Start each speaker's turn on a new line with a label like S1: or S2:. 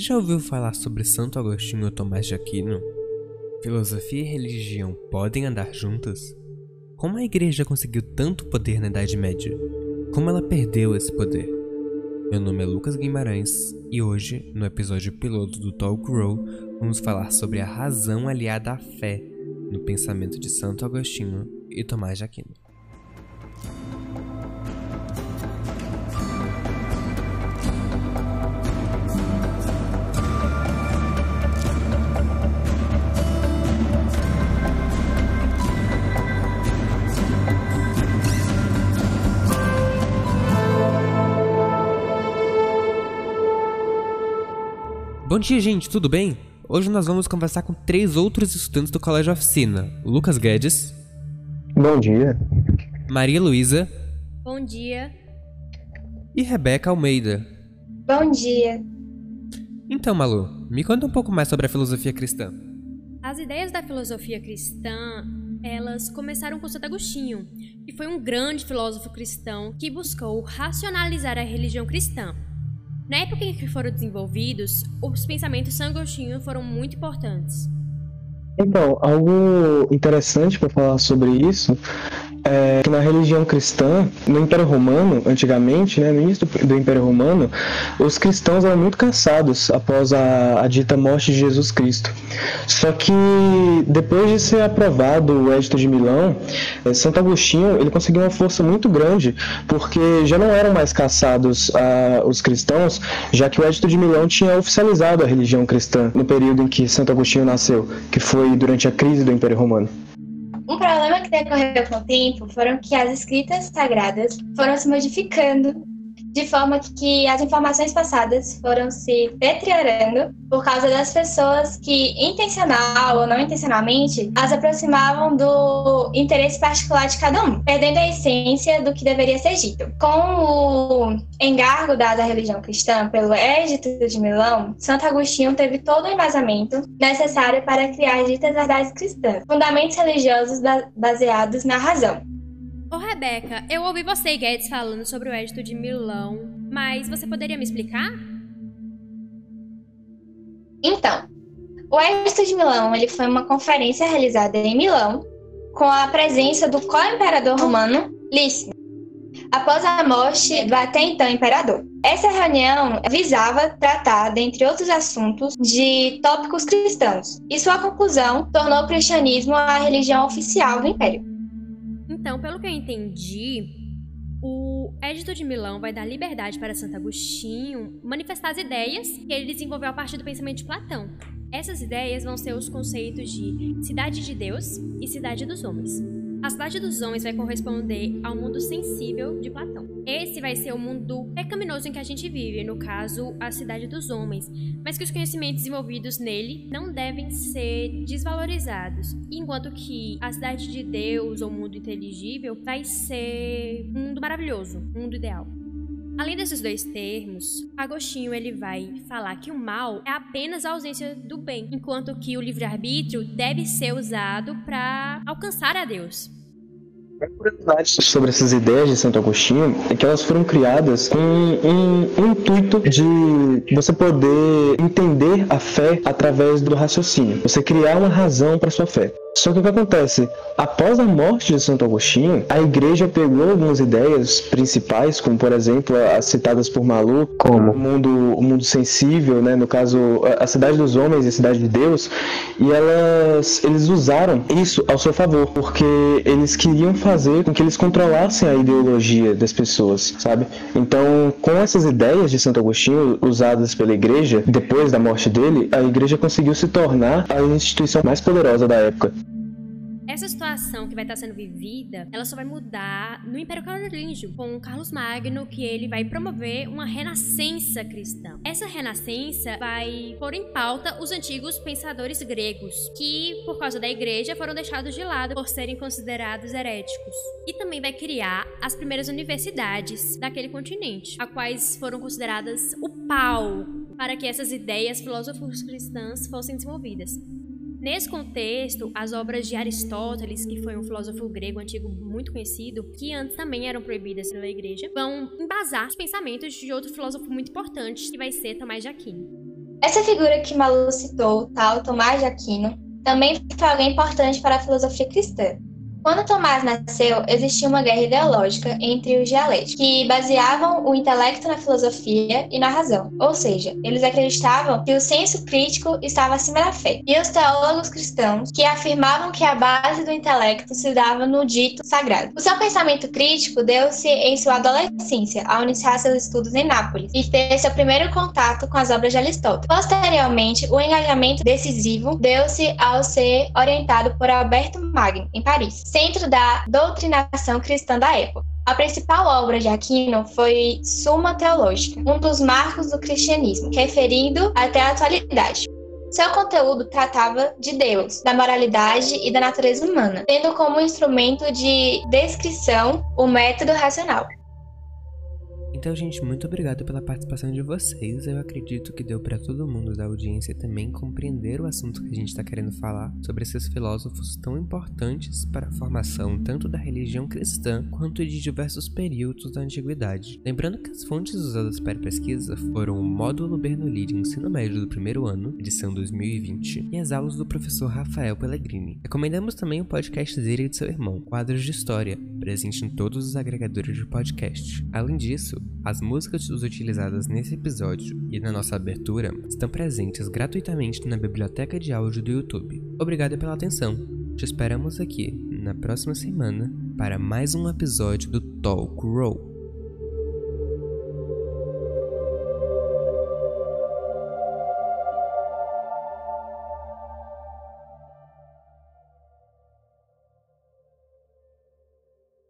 S1: Já ouviu falar sobre Santo Agostinho ou Tomás de Aquino? Filosofia e religião podem andar juntas? Como a igreja conseguiu tanto poder na Idade Média? Como ela perdeu esse poder? Meu nome é Lucas Guimarães e hoje, no episódio piloto do Talk Row, vamos falar sobre a razão aliada à fé no pensamento de Santo Agostinho e Tomás de Aquino. Bom dia, gente, tudo bem? Hoje nós vamos conversar com três outros estudantes do Colégio Oficina: Lucas Guedes.
S2: Bom dia.
S1: Maria Luísa.
S3: Bom dia.
S1: E Rebeca Almeida.
S4: Bom dia.
S1: Então, Malu, me conta um pouco mais sobre a filosofia cristã.
S3: As ideias da filosofia cristã, elas começaram com Santo Agostinho, que foi um grande filósofo cristão que buscou racionalizar a religião cristã na época em que foram desenvolvidos, os pensamentos sangostinhos foram muito importantes.
S2: Então, algo interessante para falar sobre isso é que na religião cristã, no Império Romano, antigamente, né, no início do, Império Romano, os cristãos eram muito cansados após a, a, dita morte de Jesus Cristo. Só que depois de ser aprovado o Edito de Milão, é, Santo Agostinho ele conseguiu uma força muito grande, porque já não eram mais caçados a, os cristãos, já que o Edito de Milão tinha oficializado a religião cristã no período em que Santo Agostinho nasceu, que foi durante a crise do Império Romano.
S4: Um problema que decorreu com o tempo foram que as escritas sagradas foram se modificando de forma que as informações passadas foram se deteriorando por causa das pessoas que, intencional ou não intencionalmente, as aproximavam do interesse particular de cada um, perdendo a essência do que deveria ser dito. Com o engargo dado à religião cristã pelo Edito de Milão, Santo Agostinho teve todo o embasamento necessário para criar ditas verdades cristãs, fundamentos religiosos baseados na razão.
S3: Ô Rebeca, eu ouvi você e Guedes falando sobre o Edito de Milão, mas você poderia me explicar?
S4: Então, o Edito de Milão ele foi uma conferência realizada em Milão com a presença do co-imperador romano Lício, após a morte do até então imperador. Essa reunião visava tratar, dentre outros assuntos, de tópicos cristãos, e sua conclusão tornou o cristianismo a religião oficial do império.
S3: Então, pelo que eu entendi, o Edito de Milão vai dar liberdade para Santo Agostinho manifestar as ideias que ele desenvolveu a partir do pensamento de Platão. Essas ideias vão ser os conceitos de cidade de Deus e cidade dos homens. A cidade dos homens vai corresponder ao mundo sensível de Platão. Esse vai ser o mundo pecaminoso em que a gente vive, no caso, a cidade dos homens, mas que os conhecimentos desenvolvidos nele não devem ser desvalorizados, enquanto que a cidade de Deus ou mundo inteligível vai ser um mundo maravilhoso, um mundo ideal. Além desses dois termos, Agostinho ele vai falar que o mal é apenas a ausência do bem, enquanto que o livre-arbítrio deve ser usado para alcançar a Deus.
S2: Curiosidade sobre essas ideias de Santo Agostinho é que elas foram criadas com um, um, intuito de você poder entender a fé através do raciocínio, você criar uma razão para sua fé. Só que o que acontece? Após a morte de Santo Agostinho, a igreja pegou algumas ideias principais, como por exemplo as citadas por Malu, como o mundo, o mundo sensível, né? no caso a cidade dos homens e a cidade de Deus, e elas, eles usaram isso ao seu favor, porque eles queriam fazer com que eles controlassem a ideologia das pessoas, sabe? Então, com essas ideias de Santo Agostinho usadas pela igreja, depois da morte dele, a igreja conseguiu se tornar a instituição mais poderosa da época.
S3: Essa situação que vai estar sendo vivida, ela só vai mudar no Império Carolíngio, com Carlos Magno, que ele vai promover uma renascença cristã. Essa renascença vai pôr em pauta os antigos pensadores gregos, que, por causa da igreja, foram deixados de lado por serem considerados heréticos. E também vai criar as primeiras universidades daquele continente, a quais foram consideradas o pau para que essas ideias filósofos cristãs fossem desenvolvidas. Nesse contexto, as obras de Aristóteles, que foi um filósofo grego antigo muito conhecido, que antes também eram proibidas pela igreja, vão embasar os pensamentos de outro filósofo muito importante, que vai ser Tomás de Aquino.
S4: Essa figura que Malu citou, tal Tomás de Aquino, também foi alguém importante para a filosofia cristã. Quando Tomás nasceu, existia uma guerra ideológica entre os dialéticos, que baseavam o intelecto na filosofia e na razão, ou seja, eles acreditavam que o senso crítico estava acima da fé, e os teólogos cristãos, que afirmavam que a base do intelecto se dava no dito sagrado. O seu pensamento crítico deu-se em sua adolescência, ao iniciar seus estudos em Nápoles, e ter seu primeiro contato com as obras de Aristóteles. Posteriormente, o engajamento decisivo deu-se ao ser orientado por Alberto Magno, em Paris centro da doutrinação cristã da época. A principal obra de Aquino foi Suma Teológica, um dos marcos do cristianismo, referindo até a atualidade. Seu conteúdo tratava de Deus, da moralidade e da natureza humana, tendo como instrumento de descrição o método racional.
S1: Então, gente, muito obrigado pela participação de vocês. Eu acredito que deu para todo mundo da audiência também compreender o assunto que a gente está querendo falar sobre esses filósofos tão importantes para a formação tanto da religião cristã quanto de diversos períodos da antiguidade. Lembrando que as fontes usadas para a pesquisa foram o Módulo Bernoulli de Ensino Médio do primeiro ano, edição 2020, e as aulas do professor Rafael Pellegrini. Recomendamos também o podcast dele e de seu irmão, Quadros de História, presente em todos os agregadores de podcast. Além disso, as músicas utilizadas nesse episódio e na nossa abertura estão presentes gratuitamente na biblioteca de áudio do YouTube. Obrigado pela atenção. Te esperamos aqui na próxima semana para mais um episódio do Talk Roll.